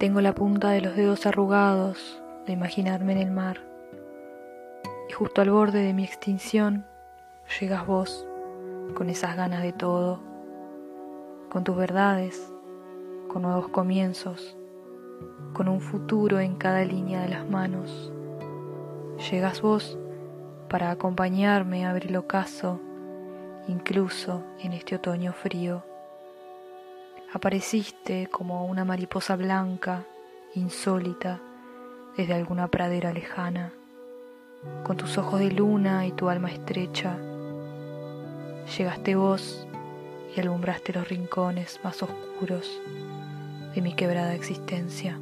Tengo la punta de los dedos arrugados de imaginarme en el mar. Y justo al borde de mi extinción llegas vos con esas ganas de todo, con tus verdades, con nuevos comienzos, con un futuro en cada línea de las manos. Llegas vos para acompañarme a abrir el ocaso, incluso en este otoño frío. Apareciste como una mariposa blanca, insólita, desde alguna pradera lejana, con tus ojos de luna y tu alma estrecha. Llegaste vos y alumbraste los rincones más oscuros de mi quebrada existencia.